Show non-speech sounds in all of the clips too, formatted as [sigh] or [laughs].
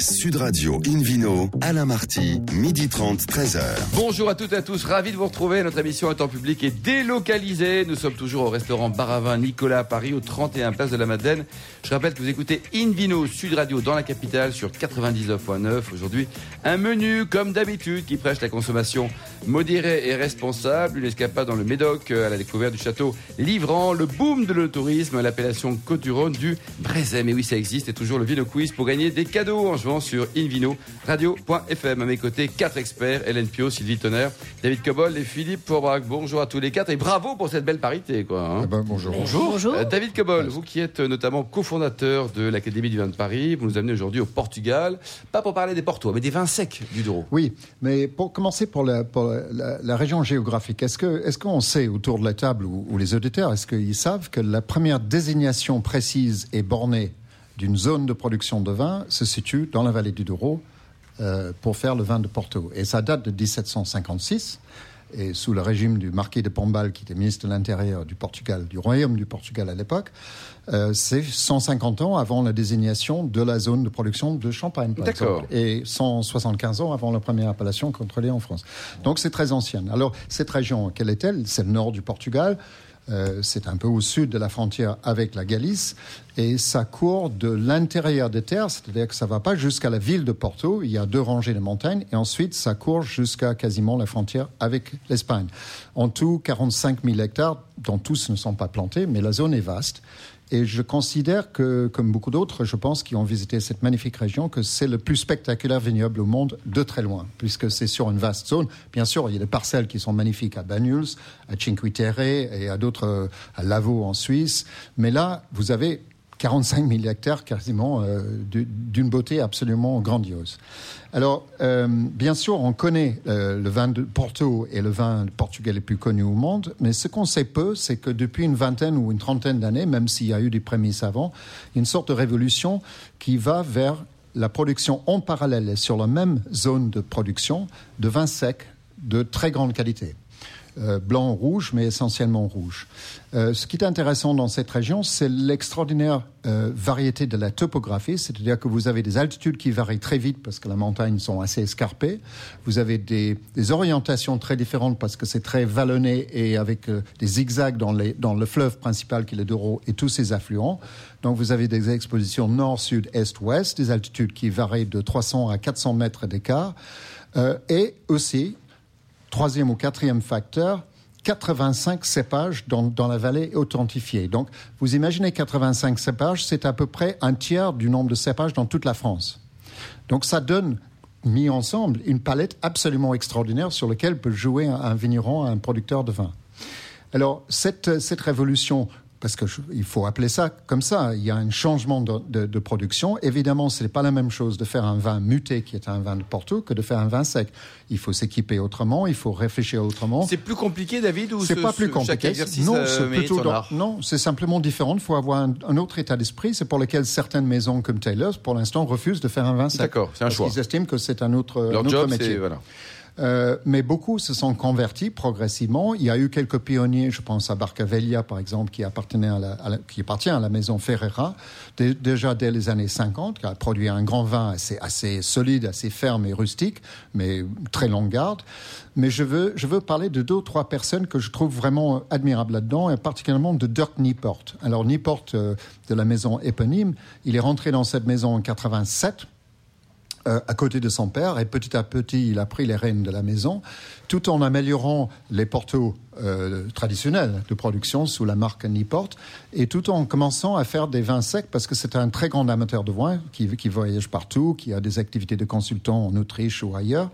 Sud Radio Invino, Alain Marty, midi 30, 13h. Bonjour à toutes et à tous, ravi de vous retrouver. Notre émission est en public et délocalisée. Nous sommes toujours au restaurant Baravin Nicolas à Paris, au 31 Place de la Madeleine. Je rappelle que vous écoutez Invino Sud Radio dans la capitale sur 99.9. Aujourd'hui, un menu comme d'habitude qui prêche la consommation modérée et responsable. Une escapade dans le Médoc à la découverte du château Livrant, le boom de l'autorisme, l'appellation Côte du. Mais oui, ça existe et toujours le Vino Quiz pour gagner des cadeaux jouant sur Invino Radio.fm. À mes côtés, quatre experts Hélène Pio, Sylvie Tonnerre, David Cobol et Philippe Fourbrac. Bonjour à tous les quatre et bravo pour cette belle parité. Quoi, hein. Eh ben, bonjour. Bonjour. Euh, David Cobol, vous qui êtes notamment cofondateur de l'Académie du vin de Paris, vous nous amenez aujourd'hui au Portugal, pas pour parler des Portois, mais des vins secs du Douro. Oui, mais pour commencer pour la, pour la, la région géographique, est-ce que est-ce qu'on sait autour de la table ou, ou les auditeurs, est-ce qu'ils savent que la première désignation précise et bornée? D'une zone de production de vin se situe dans la vallée du Douro euh, pour faire le vin de Porto. Et ça date de 1756. Et sous le régime du marquis de Pombal, qui était ministre de l'Intérieur du Portugal, du Royaume du Portugal à l'époque, euh, c'est 150 ans avant la désignation de la zone de production de champagne, par exemple. Et 175 ans avant la première appellation contrôlée en France. Donc c'est très ancienne. Alors, cette région, quelle est-elle? C'est le nord du Portugal. Euh, c'est un peu au sud de la frontière avec la Galice et ça court de l'intérieur des terres, c'est-à-dire que ça va pas jusqu'à la ville de Porto, il y a deux rangées de montagnes et ensuite ça court jusqu'à quasiment la frontière avec l'Espagne. En tout, 45 000 hectares, dont tous ne sont pas plantés, mais la zone est vaste. Et je considère que, comme beaucoup d'autres, je pense, qui ont visité cette magnifique région, que c'est le plus spectaculaire vignoble au monde de très loin, puisque c'est sur une vaste zone. Bien sûr, il y a des parcelles qui sont magnifiques à Banyuls, à Cinque Terre et à d'autres, euh, à Lavaux en Suisse. Mais là, vous avez 45 000 hectares quasiment euh, du- d'une beauté absolument grandiose. Alors, euh, bien sûr, on connaît euh, le vin de Porto et le vin portugais le plus connu au monde, mais ce qu'on sait peu, c'est que depuis une vingtaine ou une trentaine d'années, même s'il y a eu des prémices avant, une sorte de révolution qui va vers la production en parallèle sur la même zone de production de vins secs de très grande qualité blanc, rouge, mais essentiellement rouge. Euh, ce qui est intéressant dans cette région, c'est l'extraordinaire euh, variété de la topographie, c'est-à-dire que vous avez des altitudes qui varient très vite parce que les montagnes sont assez escarpées. Vous avez des, orientations très différentes parce que c'est très vallonné et avec euh, des zigzags dans, dans le fleuve principal qui est le Douro et tous ses affluents. Donc vous avez des expositions nord, sud, est, ouest, des altitudes qui varient de 300 à 400 mètres d'écart. Euh, et aussi, troisième ou quatrième facteur, 85 cépages dans, la vallée authentifiés. Donc, vous imaginez 85 cépages, c'est à peu près un tiers du nombre de cépages dans toute la France. Donc, ça donne, mis ensemble, une palette absolument extraordinaire sur laquelle peut jouer un, vigneron, un producteur de vin. Alors, cette révolution, parce qu'il faut appeler ça comme ça, il y a un changement de, de, de production. Évidemment, ce n'est pas la même chose de faire un vin muté, qui est un vin de Porto, que de faire un vin sec. Il faut s'équiper autrement, il faut réfléchir autrement. C'est plus compliqué, David, ou C'est ce- pas plus compliqué. Non, euh, c'est plutôt dans- non, c'est simplement différent. Il faut avoir un, un autre état d'esprit. C'est pour lequel certaines maisons comme Taylor's, pour l'instant, refusent de faire un vin sec. D'accord, c'est un Parce choix. qu'ils estiment que c'est un autre, un Leur autre job, métier. c'est voilà. Euh, mais beaucoup se sont convertis progressivement. Il y a eu quelques pionniers, je pense à Barcavelia par exemple, qui, appartenait à la, qui appartient à la maison Ferreira, dé- déjà dès les années 50, qui a produit un grand vin assez, assez solide, assez ferme et rustique, mais très longue garde. Mais je veux, je veux parler de deux ou trois personnes que je trouve vraiment admirables là-dedans, et particulièrement de Dirk Nieport. Alors Nieport, euh, de la maison éponyme, il est rentré dans cette maison en 87 euh, à côté de son père et petit à petit il a pris les rênes de la maison tout en améliorant les portos euh, traditionnels de production sous la marque Niport et tout en commençant à faire des vins secs parce que c'est un très grand amateur de vin qui, qui voyage partout, qui a des activités de consultant en Autriche ou ailleurs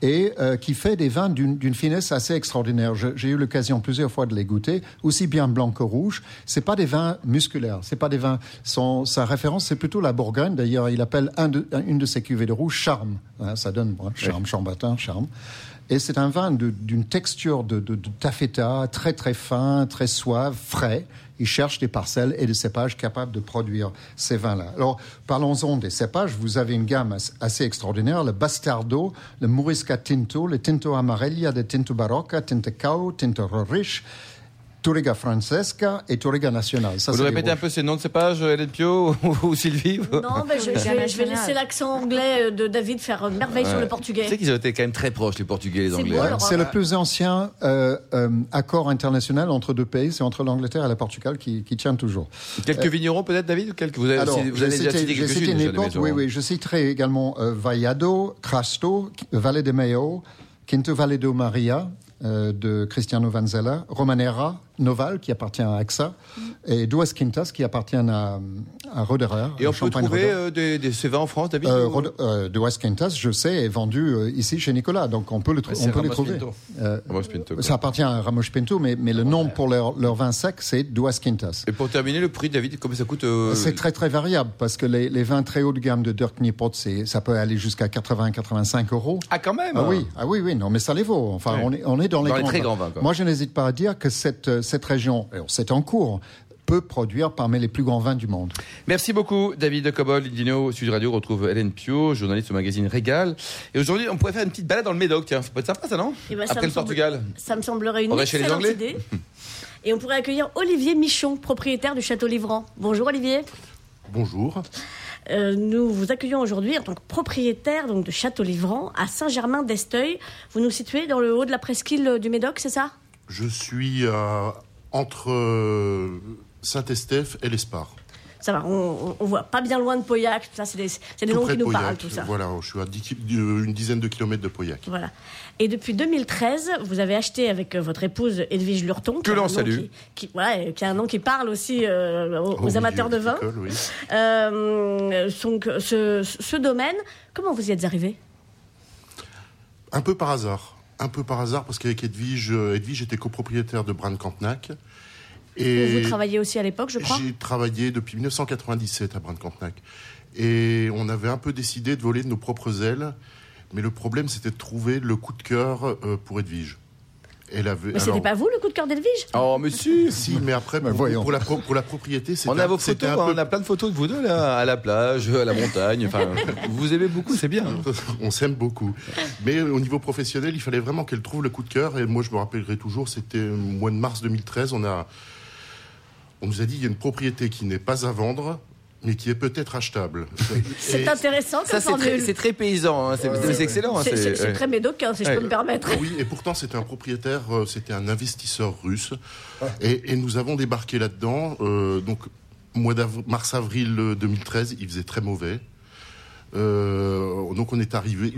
et euh, qui fait des vins d'une finesse assez extraordinaire. J'ai eu l'occasion plusieurs fois de les goûter, aussi bien blanc que rouge. C'est pas des vins musculaires, c'est pas des vins. Son, sa référence c'est plutôt la Bourgogne. D'ailleurs, il appelle un de, un- une de ses cuvées de rouge charme. Hein, ça donne bon, charme, chambertin, charme. Et c'est un vin d'une texture de, de, taffeta très très fin, très suave, frais. Il cherche des parcelles et des cépages capables de produire ces vins-là. Alors, parlons-en des cépages. Vous avez une gamme as- assez extraordinaire. Le Bastardo, le Morisca Tinto, le Tinto Amarella, le Tinto Barocca, Tinto Cao, Tinto Roriche. Touriga Francesca et Touriga Nacional. Ça, Vous répétez un peu ces noms de cépages, Hélène Pio [laughs] ou Sylvie Non, mais je, je vais, je vais laisser l'accent anglais de David faire euh, merveille sur le Tu sais portugais. qu'ils ont été quand même très proches, les Portugais et les Anglais. hein. C'est le plus ancien euh, euh, accord international entre deux pays, c'est entre l'Angleterre et le Portugal qui, qui tient toujours. Quelques vignerons peut-être, David Quelques- Vous avez, Alors, vous avez déjà cité- cité cité une époque, oui, oui, je citerai également euh, Vallado, Crasto, Valle de Mayo, Quinto Valle do Maria, euh, de Cristiano Vanzella, Romanera, Noval, qui appartient à AXA, et Duas Quintas, qui appartient à, à Roderer. Et on peut trouver euh, des, des ces vins en France, David Euh, ou- euh, Duas Quintas, je sais, est vendu euh, ici chez Nicolas, donc on peut, le tr- on peut les Ramos trouver. Pinto. Euh, Ramos Pinto, ça appartient à Ramos Pinto, mais, mais le nom pour leur, leur vin sec, c'est Duas Quintas. Et pour terminer, le prix, David, combien ça coûte euh, C'est très très variable parce que les, les vins très haut de gamme de Dirk Niepot, c'est- ça peut aller jusqu'à 80-85 euros. Ah, quand même Ah oui, ah oui, oui, non, mais ça les vaut. Enfin, Ouais. on, est, on est dans les, Dans les grands très vins. grands vins, quoi. Moi, je n'hésite pas à dire que cette, cette région, c'est en cours, peut produire parmi les plus grands vins du monde. Merci beaucoup, David de Cobol, Indino, Sud Radio. On retrouve Hélène Pio, journaliste au magazine Régal. Et aujourd'hui, on pourrait faire une petite balade dans le Médoc, tiens. Ça peut être sympa, ça, non Eh ben, Après le semble- Portugal. Ça me semblerait une On va chez les excellente Anglais idée. [laughs] Et on pourrait accueillir Olivier Michon, propriétaire du Château Livrant. Bonjour Olivier. Bonjour. Euh, nous vous accueillons aujourd'hui en tant que propriétaire donc, de Château Livrant à Saint-Germain-d'Esteuil. Vous nous situez dans le haut de la presqu'île du Médoc, c'est ça? Je suis euh, entre euh, Saint-Estèphe et l'Espar. Ça va, on, on, voit pas bien loin de Pauillac. Ça, c'est des, c'est des Tout noms qui de nous Pauillac. parlent, tout ça. Voilà, je suis à 10 ki- euh, une dizaine de kilomètres de Pauillac. Voilà. Et depuis 2013, vous avez acheté avec votre épouse Edwige Lurton. qui Que a l'on un nom salue. Qui, qui- voilà, et qui a un nom qui parle aussi euh, aux, amateurs de vin. viticole, oui. Euh, donc, ce, ce domaine, comment vous y êtes arrivé Un peu par hasard. Un peu par hasard, parce qu'avec Edwige, Edwige était copropriétaire de Brand-Cantenac. Et Vous travailliez aussi à l'époque, je crois J'ai travaillé depuis 1997 à Brand-Cantenac. Et on avait un peu décidé de voler de nos propres ailes. Mais le problème, c'était de trouver le coup de cœur euh, pour Edwige. Elle avait, Mais c'était pas vous le coup de cœur d'Edwige Oh, monsieur [laughs] Si, mais après, Mais pour, voyons. pour la, pro- pour la propriété, c'était On a vos photos, un hein, peu- on a plein de photos de vous deux, là, à la plage, à la montagne. Enfin, [laughs] vous aimez beaucoup, c'est bien. [laughs] On s'aime beaucoup. Mais au niveau professionnel, il fallait vraiment qu'elle trouve le coup de cœur. Et moi, je me rappellerai toujours, c'était au mois de mars 2013. On, a, on nous a dit il y a une propriété qui n'est pas à vendre, mais qui est peut-être achetable. [laughs] C'est intéressant Ça, comme c'est très, formule. c'est très paysan, hein, c'est excellent. hein, C'est- ouais. très médocain, si je peux me permettre. Oui, et pourtant c'était un propriétaire, euh, c'était un investisseur russe, et, et nous avons débarqué là-dedans. euh, donc mois mars-avril euh, 2013, il faisait très mauvais. Euh, donc on est arrivé.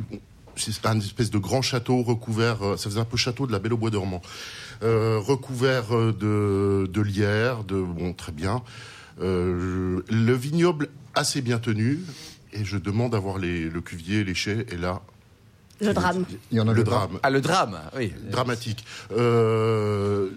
C'est un espèce de grand château recouvert. euh, Ça faisait un peu château de la Belle au Bois dormant, euh, recouvert euh, de, de lierre, de bon très bien. Euh, le vignoble assez bien tenu. Et je demande d'avoir les, le cuvier, les chais, et là, Le drame. Il y en a le le drame Ah, le drame, oui. dramatique. Euh,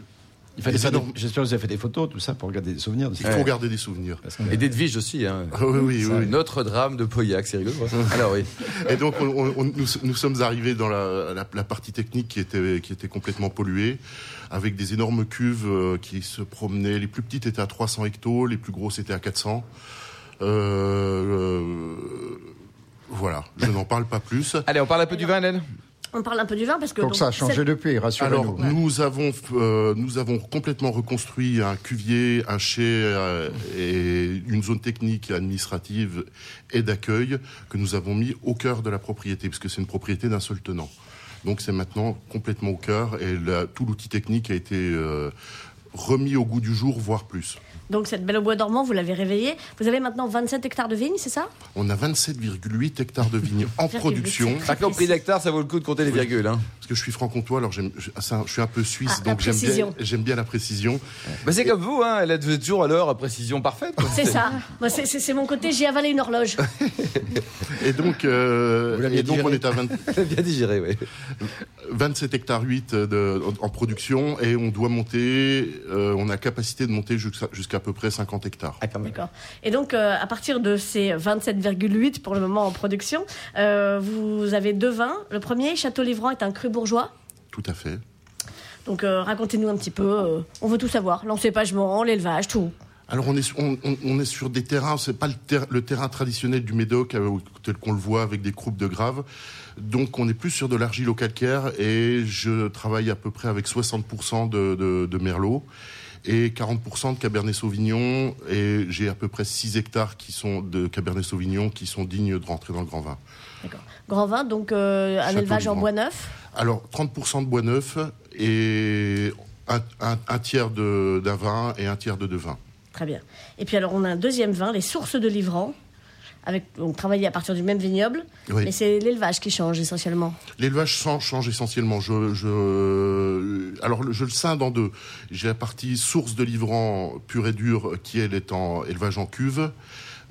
Il fallait des- J'espère que vous avez fait des photos, tout ça, pour garder des souvenirs. de il faut Ouais. garder des souvenirs. Et d'Edwige aussi. Hein. Ah oui, oui, oui. Notre drame de Pauillac, c'est rigolo. hein. Alors oui. [laughs] Et donc, on- on- on- nous, nous sommes arrivés dans la, la- la partie technique qui était, qui était complètement polluée, avec des énormes cuves euh, qui se promenaient. Les plus petites étaient à 300 hectos, les plus grosses étaient à 400. Euh, euh, voilà, je n'en parle pas plus. Allez, on parle un peu du vin, Hélène? On parle un peu du vin parce que. Donc donc, ça a changé depuis, Alors, rassurez-nous. nous avons, euh, nous avons complètement reconstruit un cuvier, un chai euh, et une zone technique administrative et d'accueil que nous avons mis au cœur de la propriété, puisque c'est une propriété d'un seul tenant. Donc c'est maintenant complètement au cœur et la- tout l'outil technique a été euh, remis au goût du jour, voire plus. Donc cette belle au bois dormant, vous l'avez réveillée. Vous avez maintenant 27 hectares de vignes, c'est ça? On a 27,8 hectares de vignes [laughs] en production. Par contre, prix d'hectare, ça vaut le coup de compter les virgules. Hein. Parce que je suis franc-comtois, alors j'aime- je, ça, je suis un peu suisse, Ah, la donc j'aime bien, précision. j'aime bien la précision. Bah, c'est comme vous, hein. elle a toujours à l'heure à précision parfaite. C'est ça. Moi, c'est- mon côté, j'ai avalé une horloge. [laughs] Et donc, euh, Vous et donc digéré. on est à 20 Elle a bien digéré, oui. 27 hectares 8 de, en, en production et on doit monter, euh, on a capacité de monter jusqu'à jusqu'à peu près 50 hectares. Ah. D'accord. Et donc, euh, à partir de ces 27,8 pour le moment en production, euh, vous avez deux vins. Le premier, Château Livrant, est un cru bourgeois. Tout à fait. Donc, euh, racontez-nous un petit peu. euh, on veut tout savoir. L'encépagement, l'élevage, tout. Alors on est, sur- on, est sur des terrains, c'est pas le, ter- le terrain traditionnel du Médoc euh, tel qu'on le voit avec des croupes de graves. Donc on est plus sur de l'argilo-calcaire et je travaille à peu près avec 60% de, de, de merlot et 40% de cabernet sauvignon et j'ai à peu près 6 hectares qui sont de cabernet sauvignon qui sont dignes de rentrer dans le grand vin. D'accord. Grand vin, donc euh, un Château élevage en bois neuf? Alors 30% de bois neuf et un, un- un tiers d'un vin et un tiers de deux vins. Très bien. Et puis alors on a un deuxième vin, les sources de Livran, avec donc travaillé à partir du même vignoble, Oui. mais c'est l'élevage qui change essentiellement. L'élevage change, essentiellement. Je, je, alors, je le scinde en deux. J'ai la partie source de livrant pure et dure qui, elle, est en élevage en cuve,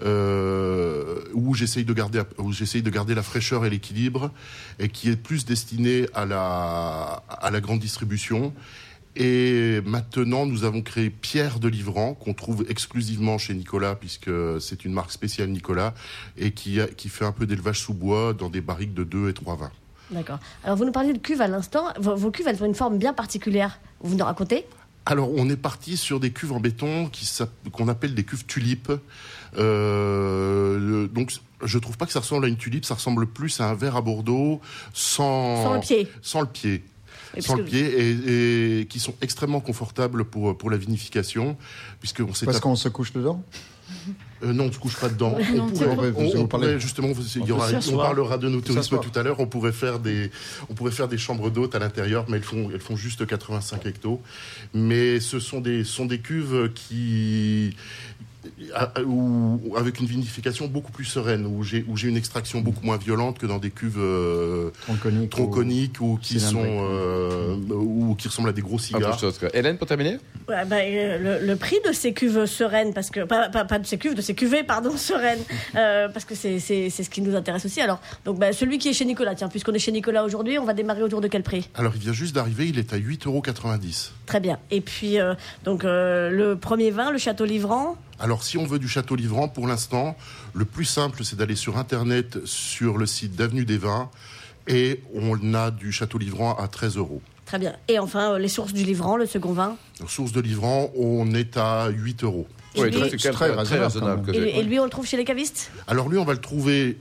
euh, où j'essaye de garder, où j'essaye de garder la fraîcheur et l'équilibre, et qui est plus destinée à la, à la grande distribution. Et maintenant, nous avons créé Pierre de Livrant, qu'on trouve exclusivement chez Nicolas, puisque c'est une marque spéciale Nicolas, et qui, a- qui fait un peu d'élevage sous bois dans des barriques de 2 et 3 vins. D'accord. Alors vous nous parliez de cuves à l'instant. Vos, vos cuves, elles ont une forme bien particulière. Vous nous racontez Alors, on est parti sur des cuves en béton qu'on appelle des cuves tulipes. Euh, le- donc, je trouve pas que ça ressemble à une tulipe, ça ressemble plus à un verre à Bordeaux sans, Sans le pied. Sans le pied. Oui, sans le pied et, et qui sont extrêmement confortables pour, pour la vinification puisque on Parce qu'on se couche dedans Euh, non, on ne se couche pas dedans. [laughs] On non, c'est pourrait, vrai. on- Vous- on vous pourrait, justement, il y On aura- on parlera de nos tourisme tout à l'heure. On pourrait faire des, on pourrait faire des chambres d'hôtes à l'intérieur, mais elles font, elles font juste 85 hectos. Mais ce sont des, sont des cuves qui, où- avec une vinification beaucoup plus sereine, où j'ai, où j'ai une extraction beaucoup moins violente que dans des cuves euh, Tronconique. tronconiques ou qui sont, euh, ou qui ressemblent à des gros Autre cigares. chose, quoi. Hélène, pour terminer Ouais, bah, euh, le, le prix de ces cuves sereines, parce que pas, pas, pas de ces cuves, de ces cuvées, pardon, [laughs] sereines, euh, parce que c'est c'est- c'est ce qui nous intéresse aussi. Alors, donc bah, celui qui est chez Nicolas, tiens, puisqu'on est chez Nicolas aujourd'hui, on va démarrer autour de quel prix? Alors, il vient juste d'arriver, il est à 8,90 euros. Très bien. Et puis euh, donc euh, le premier vin, le Château Livrant. Alors, si on veut du Château Livrant, pour l'instant, le plus simple, c'est d'aller sur Internet, sur le site d'Avenue des Vins, et on a du Château Livrant à 13 euros. Très bien. Et enfin euh, les sources du Livrant, le second vin? Donc, Source de Livrant, on est à 8 euros. Lui- c'est très raisonnable, que et lui, on le trouve chez les cavistes? Alors, lui, on va le trouver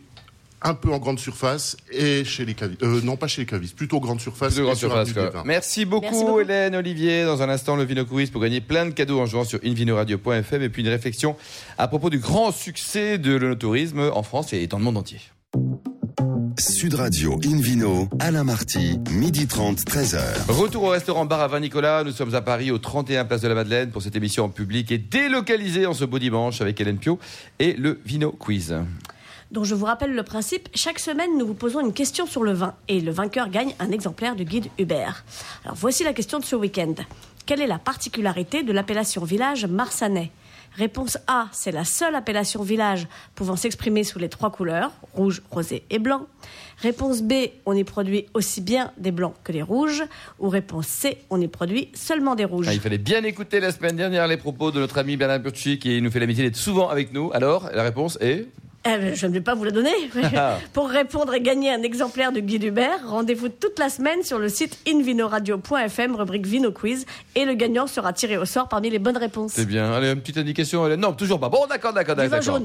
un peu en grande surface et chez les cavistes. Euh, non, pas chez les cavistes, plutôt grande surface. Plus de grande surface. Merci beaucoup, Merci beaucoup. Hélène, Olivier. Dans un instant, le Vino Quiz pour gagner plein de cadeaux en jouant sur invinoradio.fm et puis une réflexion à propos du grand succès de l'onotourisme en France et dans le monde entier. Sud Radio Invino, Alain Marty, midi 30, 13h. Retour au restaurant Bar à Vin Nicolas. Nous sommes à Paris au 31 Place de la Madeleine pour cette émission en public et délocalisée en ce beau dimanche avec Hélène Pio et le Vino Quiz. Donc je vous rappelle le principe, chaque semaine nous vous posons une question sur le vin et le vainqueur gagne un exemplaire du guide Hubert. Alors voici la question de ce week-end. Quelle est la particularité de l'appellation village marsanais? Réponse A, c'est la seule appellation village pouvant s'exprimer sous les trois couleurs, rouge, rosé et blanc. Réponse B, on y produit aussi bien des blancs que des rouges. Ou réponse C, on y produit seulement des rouges. Ah, il fallait bien écouter la semaine dernière les propos de notre ami Bernard Burchi qui nous fait l'amitié d'être souvent avec nous. Alors, la réponse est Eh je ne vais pas vous la donner. [laughs] Pour répondre et gagner un exemplaire de Guy Hubert, rendez-vous toute la semaine sur le site invinoradio.fm, rubrique Vino Quiz, et le gagnant sera tiré au sort parmi les bonnes réponses. C'est bien. Allez, une petite indication, Hélène. Non, toujours pas. Bon, d'accord, d'accord, d'accord.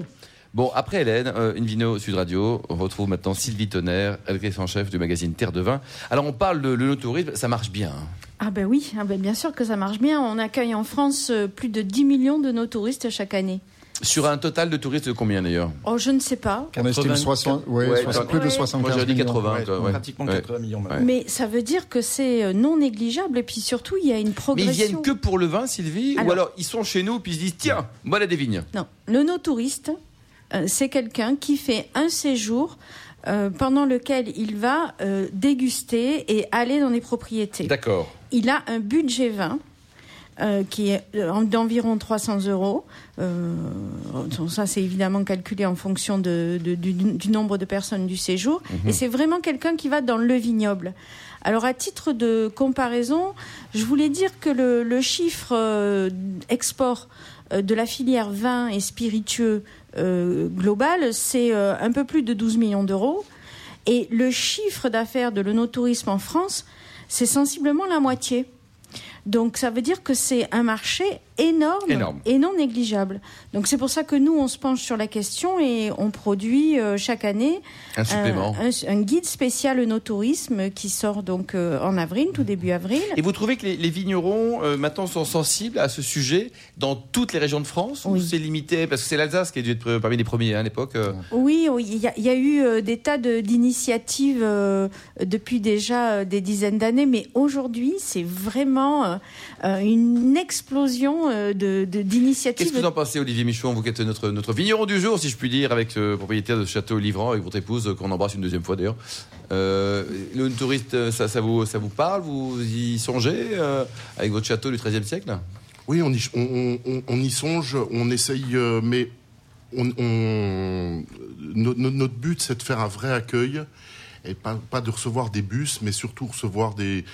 Bon, après Hélène, euh, Invino Sud Radio, on retrouve maintenant Sylvie Tonnerre, rédactrice en chef du magazine Terre de Vin. Alors, on parle de l'onotourisme, ça marche bien. hein. Ah ben oui, ah ben bien sûr que ça marche bien. On accueille en France euh, plus de 10 millions de nos touristes chaque année. Sur un total de touristes de combien d'ailleurs? Oh, je ne sais pas. On estime 80, 60, ouais, ouais, soixante- ouais. plus de Ouais. 75 Moi, j'aurais dit millions. 80. Ouais, toi, ouais. Pratiquement Ouais. 80 millions. Mais ça veut dire que c'est euh, non négligeable et puis surtout il y a une Mais progression. ils viennent que pour le vin, Sylvie? Ou Alors- alors ils sont chez nous puis ils se disent tiens, voilà des vignes. Non, le no-touriste, euh, c'est quelqu'un qui fait un séjour euh, pendant lequel il va euh, déguster et aller dans les propriétés. D'accord. Il a un budget vin euh, qui est euh, en- d'environ 300 euros. Euh, ça, c'est évidemment calculé en fonction de, de- du, du nombre de personnes du séjour. Et c'est vraiment quelqu'un qui va dans le vignoble. Alors, à titre de comparaison, je voulais dire que le, le chiffre euh, export de la filière vin et spiritueux global, c'est un peu plus de 12 millions d'euros. Et le chiffre d'affaires de l'onotourisme en France, c'est sensiblement la moitié. Donc ça veut dire que c'est un marché énorme, Énorme. et non négligeable. Donc c'est pour ça que nous, on se penche sur la question et on produit euh, chaque année Un supplément. un, un guide spécial no tourisme qui sort donc euh, en avril, tout début avril. Et vous trouvez que les, les vignerons euh, maintenant sont sensibles à ce sujet dans toutes les régions de France ou Oui. c'est limité? Parce que c'est l'Alsace qui a dû être parmi les premiers hein, à l'époque. Oui, oui, il y, a- il y a eu des tas d'initiatives depuis déjà des dizaines d'années, mais aujourd'hui, c'est vraiment une explosion euh, de- de- Qu'est-ce d'initiatives. que vous en pensez, Olivier Michon Vous qui êtes notre, notre vigneron du jour, si je puis dire, avec ce propriétaire de château livrant, avec votre épouse, euh, qu'on embrasse une deuxième fois d'ailleurs. Euh, le touriste, euh, ça, ça, vous, ça vous parle? Vous y songez euh, avec votre château du XIIIe siècle? Oui, on y, on, on- on y songe, on essaye, euh, mais on, on- no- no- notre but, c'est de faire un vrai accueil et pas, pas de recevoir des bus, mais surtout recevoir des,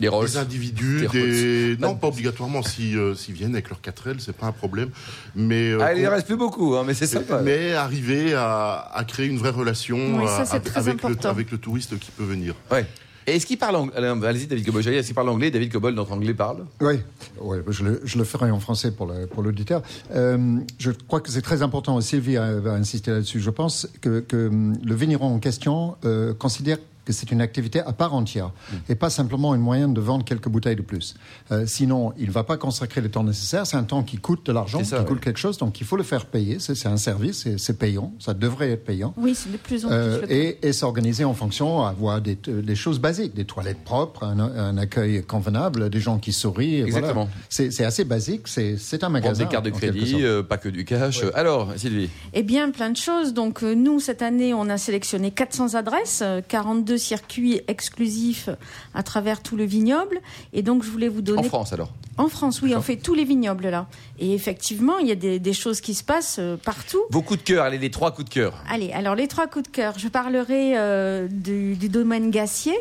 Des des individus, Des non pas obligatoirement si euh, s'ils viennent avec leur 4L, c'est pas un problème, mais euh, Ah, il ne reste plus beaucoup, hein, mais c'est sympa. mais arriver à, à créer une vraie relation Oui, ça, euh, avec, le, important. avec le touriste qui peut venir. Ouais. Et est-ce qu'il parle anglais Allez-y, David Cobol. Est-ce qu'il parle anglais? David Cobol, notre anglais, parle Oui, ouais, je, le, je le ferai en français pour le- pour l'auditeur. Euh, je crois que c'est très important, Sylvie va insister là-dessus, je pense que, que hum, le vigneron en question euh, considère que c'est une activité à part entière et pas simplement une moyen de vendre quelques bouteilles de plus. Euh, sinon, il ne va pas consacrer le temps nécessaire. C'est un temps qui coûte de l'argent, qui ouais. coûte quelque chose, donc il faut le faire payer. C'est un service, c'est- payant, ça devrait être payant. Oui, c'est de plus en plus. Euh, et, et s'organiser en fonction, avoir des, des choses basiques, des toilettes propres, un, un accueil convenable, des gens qui sourient. voilà. Exactement. C'est assez basique, c'est un magasin. des cartes de crédit, euh, pas que du cash. Alors, Sylvie Eh bien, plein de choses. Donc, euh, nous, cette année, on a sélectionné 400 adresses, euh, 42 circuits exclusifs à travers tout le vignoble. Et donc, je voulais vous donner. En France, alors En France, oui, on fait tous les vignobles là. Et effectivement, il y a des, des choses qui se passent euh, partout. Vos coups de cœur, allez, les trois coups de cœur. Allez, alors les trois coups de cœur. Je parlerai euh, du, du domaine Gassier,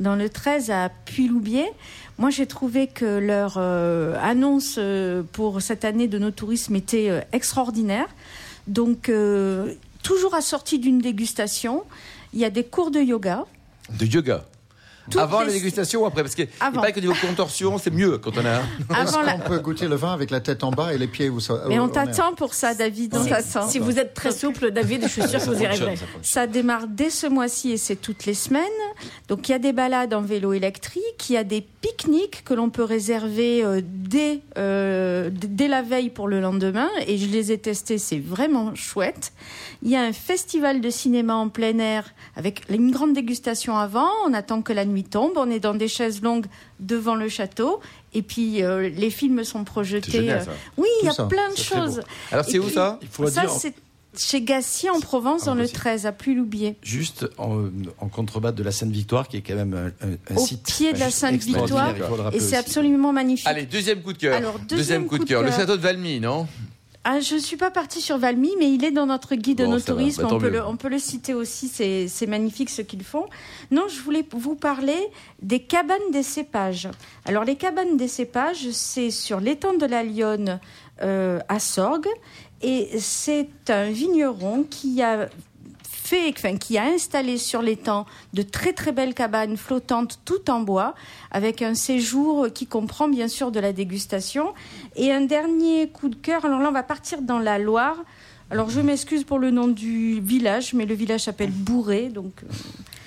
dans le 13 à Puy-Loubier. Moi, j'ai trouvé que leur euh, annonce pour cette année de nos tourismes était euh, extraordinaire. Donc, euh, toujours assorti d'une dégustation. Il y a des cours de yoga. De yoga. Toutes Avant les- la dégustation ou après? Parce que il Avant. paraît que niveau contorsion, c'est mieux quand on a. Est-ce la- qu'on peut goûter le vin avec la tête en bas et les pieds où ça Mais on t'attend pour ça, David. On t'attend. Si vous êtes très souple, David, je suis sûre que vous y arriverez. Ça démarre dès ce mois-ci et c'est toutes les semaines. Donc il y a des balades en vélo électrique, il y a des pique-niques que l'on peut réserver euh, dès, euh, dès la veille pour le lendemain. Et je les ai testés, c'est vraiment chouette. Il y a un festival de cinéma en plein air avec une grande dégustation avant. On attend que la nuit tombe. On est dans des chaises longues devant le château. Et puis euh, les films sont projetés. C'est génial, ça. Oui, il y a ça, plein de choses. Alors, c'est où puis, ça? Il faut Ça, dire- chez Gassier en Provence, dans le possible. 13, à Pluy-Loubier. Juste en, en contrebas de la Sainte-Victoire, qui est quand même un, un- un Au site pied de la Sainte-Victoire. Et c'est absolument magnifique. Allez, deuxième coup de cœur. Alors, deuxième coup de coup de cœur. Le château de Valmy, non? Ah, je ne suis pas partie sur Valmy, mais il est dans notre guide de nos tourismes. Bah, on, peut le, on peut le citer aussi, c'est c'est magnifique ce qu'ils font. Non, je voulais vous parler des cabanes des cépages. Alors, les cabanes des cépages, c'est sur l'étang de la Lyonne euh, à Sorgues. Et c'est un vigneron qui a fait, enfin, qui a installé sur l'étang de très très belles cabanes flottantes tout en bois, avec un séjour qui comprend bien sûr de la dégustation. Et un dernier coup de cœur, alors là on va partir dans la Loire. Alors je m'excuse pour le nom du village, mais le village s'appelle Bourré, donc euh,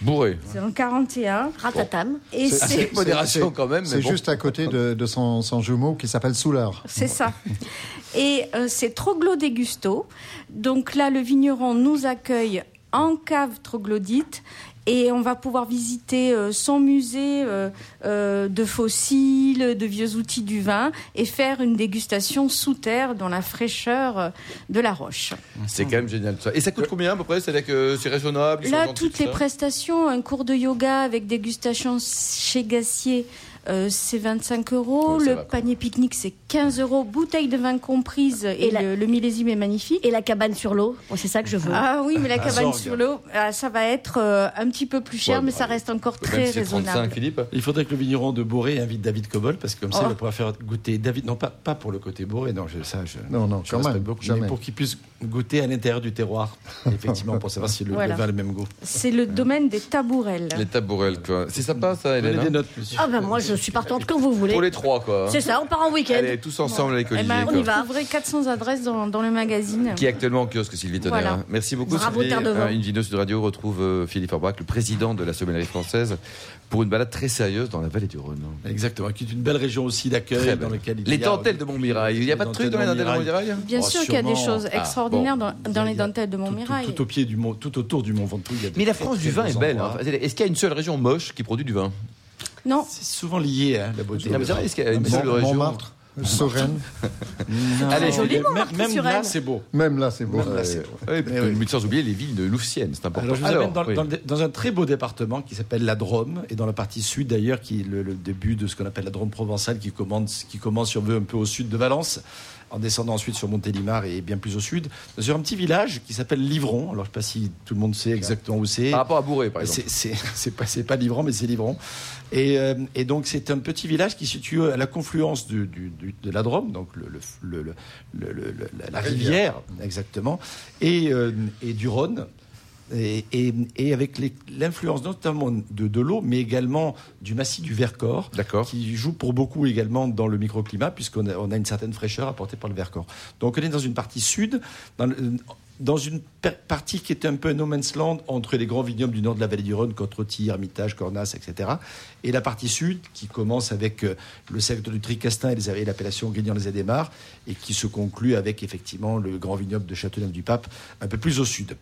Bourré. c'est en 41. Ratatam. Et C'est- modération c'est- quand même. C'est bon. juste à côté de, de son, son jumeau qui s'appelle Soulard. C'est ça. Et euh, c'est Troglo Gusto. Donc là, le vigneron nous accueille en cave troglodyte. Et on va pouvoir visiter euh, son musée euh, euh, de fossiles, de vieux outils du vin, et faire une dégustation sous terre dans la fraîcheur de la roche. C'est quand même génial tout ça. Et ça coûte combien à peu près? C'est-à-dire que c'est raisonnable Là, toutes tout les prestations, un cours de yoga avec dégustation chez Gassier, euh, c'est 25 euros. Le va, panier pique-nique, c'est 15 euros. Bouteille de vin comprise. Et, Et la- le, le millésime est magnifique. Et la cabane sur l'eau, Moi, c'est ça que je veux. Ah oui, mais la cabane sur l'eau, ah, ça va être euh, un petit peu plus cher, Ouais, mais bah, ça reste encore Même très si c'est 35, raisonnable. Philippe. Il faudrait que le vigneron de Boré invite David Cobol, parce que comme ça, Oh. il va pouvoir faire goûter David. Non, pas, pas pour le côté Boré, non, je, ça, je, Non, non, je quand respecte même, beaucoup, jamais. mais pour qu'il puisse goûter à l'intérieur du terroir, [laughs] effectivement, pour savoir si le, Voilà. le vin a le même goût. C'est le domaine des tabourelles. Les tabourelles, quoi. C'est sympa, ça, Hélène. Des hein notes, monsieur. Ah ben moi je suis partante quand vous voulez. Pour les trois, quoi. C'est ça, on part en week-end. Allez, tous ensemble avec Eh Olivier. ben, quoi. on y va. Trouverez 400 adresses dans, dans le magazine. Qui est actuellement en kiosque, Sylvie Tonnerre. Voilà. Merci beaucoup, Bravo, Sylvie. Terre de Vent. Euh, Sud Radio retrouve euh, Philippe Orbach, le président de la sommellerie française, pour une balade très sérieuse dans la vallée du Rhône. Exactement, qui est une belle région aussi d'accueil dans laquelle il Les y a- dentelles de Montmirail. Il n'y a pas de truc dans les dentelles de Montmirail Bien Oh, sûr qu'il y a des choses Ah, extraordinaires bon. dans, dans les dentelles de tout- Montmirail. Tout, tout au pied du mont, tout autour du Mont Ventoux. il y a des Mais la France du vin est belle. hein. Est-ce qu'il y a une seule région moche qui produit du vin? Non, C'est souvent lié, hein, la beauté. Non, mais c'est vrai, est-ce qu'il y a une seule région Montmartre, Sorène, [laughs] Non, Allez, joli, même, Montmartre, même sur là, c'est beau. même là, c'est beau. Même là, Euh, c'est beau. Oui, Mais oui. mais sans oublier les villes de Louvciennes, c'est important. Alors, je vous amène dans, oui. dans le- dans un très beau département qui s'appelle la Drôme, et dans la partie sud d'ailleurs, qui est le, le début de ce qu'on appelle la Drôme provençale, qui commence, qui commence, si on veut, un peu au sud de Valence, en descendant ensuite sur Montélimar et bien plus au sud, sur un petit village qui s'appelle Livron. Alors, je ne sais pas si tout le monde sait exactement où c'est. Par rapport à Bourré, par exemple. C'est- [laughs] pas, pas Livron, mais c'est Livron. Et, euh, et donc, c'est un petit village qui se situe à la confluence du- du- du- de la Drôme, donc le, le- le- la, rivière, exactement, et, euh, et du Rhône. Et, et- et avec les- l'influence notamment de, de l'eau, mais également du massif du Vercors, qui joue pour beaucoup également dans le microclimat, puisqu'on a, on a une certaine fraîcheur apportée par le Vercors. Donc on est dans une partie sud, dans, le- dans une partie qui est un peu un no man's land entre les grands vignobles du nord de la vallée du Rhône, Côte-Rôtie, Hermitage, Cornas, etc. Et la partie sud, qui commence avec euh, le secteur du Tricastin et, les- et l'appellation Grignan-les-Adémars, et qui se conclut avec effectivement le grand vignoble de Châteauneuf-du-Pape, un peu plus au sud.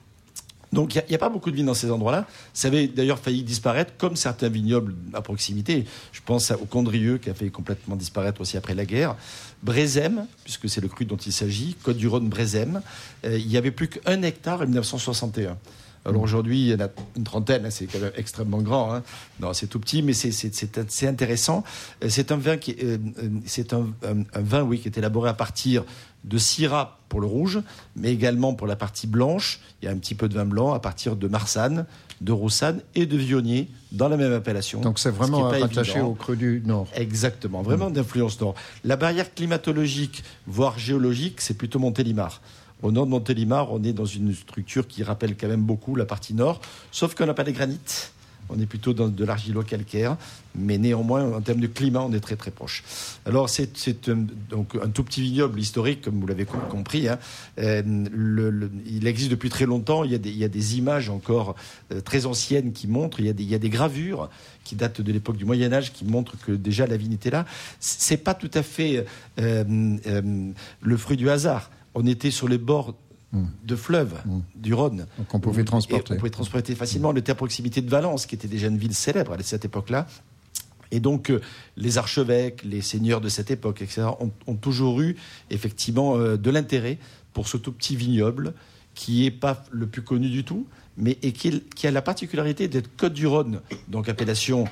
Donc il n'y a, pas beaucoup de vignes dans ces endroits-là. Ça avait d'ailleurs failli disparaître, comme certains vignobles à proximité. Je pense au Condrieu, qui a failli complètement disparaître aussi après la guerre. Brézem, puisque c'est le cru dont il s'agit, Côte-du-Rhône, Brézem. Euh, il n'y avait plus qu'un hectare en 1961. Alors aujourd'hui, il y en a une trentaine, hein, c'est quand même extrêmement grand. hein. Non, c'est tout petit, mais c'est- intéressant. Euh, C'est un vin qui, est- euh, euh, c'est un, un- un vin, oui, qui est élaboré à partir de Syrah pour le rouge, mais également pour la partie blanche. Il y a un petit peu de vin blanc à partir de Marsanne, de Roussanne et de Viognier dans la même appellation. Donc c'est Ce vraiment pas rattaché au creux du Nord. Exactement, vraiment d'influence nord. La barrière climatologique, voire géologique, c'est plutôt Montélimar. Au nord de Montélimar, on est dans une structure qui rappelle quand même beaucoup la partie nord, sauf qu'on n'a pas les granites. On est plutôt dans de l'argilo-calcaire, mais néanmoins, en termes de climat, on est très très proche. Alors, c'est donc un tout petit vignoble historique, comme vous l'avez com- compris. hein. Euh, il existe depuis très longtemps. Il y a des, images encore euh, très anciennes qui montrent. Il y, a des, gravures qui datent de l'époque du Moyen Âge qui montrent que déjà la vigne était là. C'est pas tout à fait euh, le fruit du hasard. On était sur les bords de fleuves du Rhône. Donc on pouvait Et transporter. on pouvait transporter facilement. On était à proximité de Valence, qui était déjà une ville célèbre à cette époque-là. Et donc, euh, les archevêques, les seigneurs de cette époque, etc., ont, ont toujours eu effectivement euh, de l'intérêt pour ce tout petit vignoble qui n'est pas le plus connu du tout, mais et qui, qui a la particularité d'être Côte-du-Rhône, donc appellation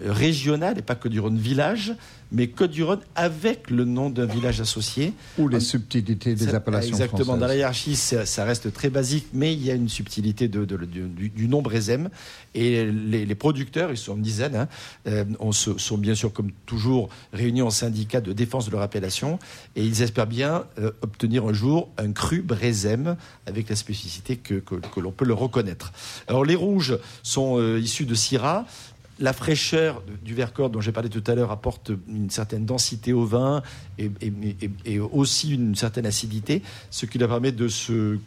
régionale et pas Côte-du-Rhône village, mais Côte-du-Rhône avec le nom d'un village associé. Ou les subtilités des appellations Exactement. Dans la hiérarchie, ça, ça reste très basique, mais il y a une subtilité de, de- du, du- du nom Brézem. Et les, les producteurs, ils sont une dizaine, hein, euh, on se- sont bien sûr, comme toujours, réunis en syndicat de défense de leur appellation. Et ils espèrent bien euh, obtenir un jour un cru Brézem avec la spécificité que, que- que l'on peut le reconnaître. Alors, les rouges sont euh, issus de Syrah. La fraîcheur de- du Vercors dont j'ai parlé tout à l'heure apporte une certaine densité au vin et, et- et- et aussi une certaine acidité, ce qui leur permet de se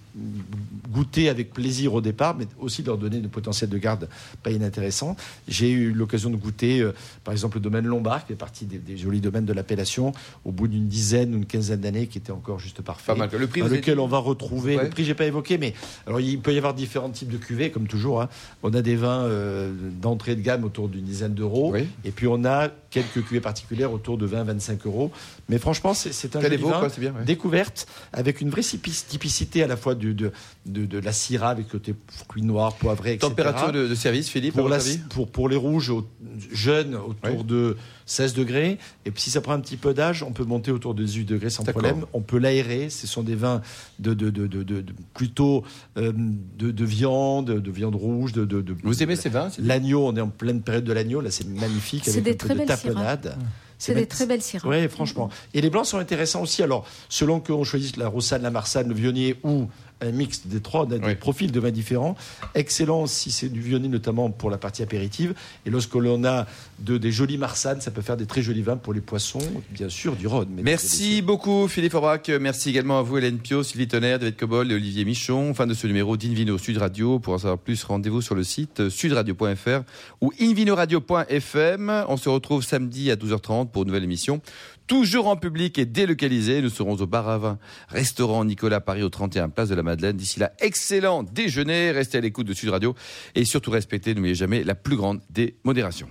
goûter avec plaisir au départ, mais aussi de leur donner le potentiel de garde pas inintéressant. J'ai eu l'occasion de goûter, euh, par exemple, le domaine Lombard, qui fait partie des, des jolis domaines de l'appellation, au bout d'une dizaine ou une quinzaine d'années, qui était encore juste parfait. Pas mal. Le prix, lequel dit on va retrouver. Ouais. Le prix, j'ai pas évoqué, mais alors il peut y avoir différents types de cuvées, comme toujours. hein. On a des vins euh, d'entrée de gamme autour d'une dizaine d'euros, Oui. et puis on a quelques cuvées particulières autour de 20-25 euros. Mais franchement, c'est un joli beau, vin quoi, c'est bien, ouais. découverte avec une vraie typi- typicité à la fois de, de, de la syrah avec côté fruits noirs, poivrés, etc. Température de, de service, Philippe, pour, la- pour, pour les rouges au- jeunes autour de 16 degrés. Et puis si ça prend un petit peu d'âge, on peut monter autour de 18 degrés sans problème. On peut l'aérer. Ce sont des vins de, de, de, de- plutôt euh, de, de viande, de viande rouge. De, Vous aimez ces vins L'agneau, on est en pleine période de l'agneau. Là, c'est magnifique C'est des un peu très de belles tapenade. C'est des très belles syrahs. Oui, franchement. Et les blancs sont intéressants aussi. Alors, selon qu'on choisisse la Rossane, la Marsanne, le Vionnier ou un mix des trois, des Oui. profils de vins différents. Excellent si c'est du Vionnier, notamment pour la partie apéritive. Et lorsque l'on a de, des jolis Marsannes, ça peut faire des très jolis vins pour les poissons, bien sûr, du Rhône. Merci beaucoup Philippe Aubrac. Merci également à vous Hélène Pio, Sylvie Tonnerre, David Cobol et Olivier Michon. Fin de ce numéro d'Invino Sud Radio. Pour en savoir plus, rendez-vous sur le site sudradio.fr ou invinoradio.fm. On se retrouve samedi à 12h30 pour une nouvelle émission. Toujours en public et délocalisé. Nous serons au bar à vin, restaurant Nicolas Paris au 31 Place de la Madeleine. D'ici là, excellent déjeuner. Restez à l'écoute de Sud Radio et surtout respectez, n'oubliez jamais, la plus grande des modérations.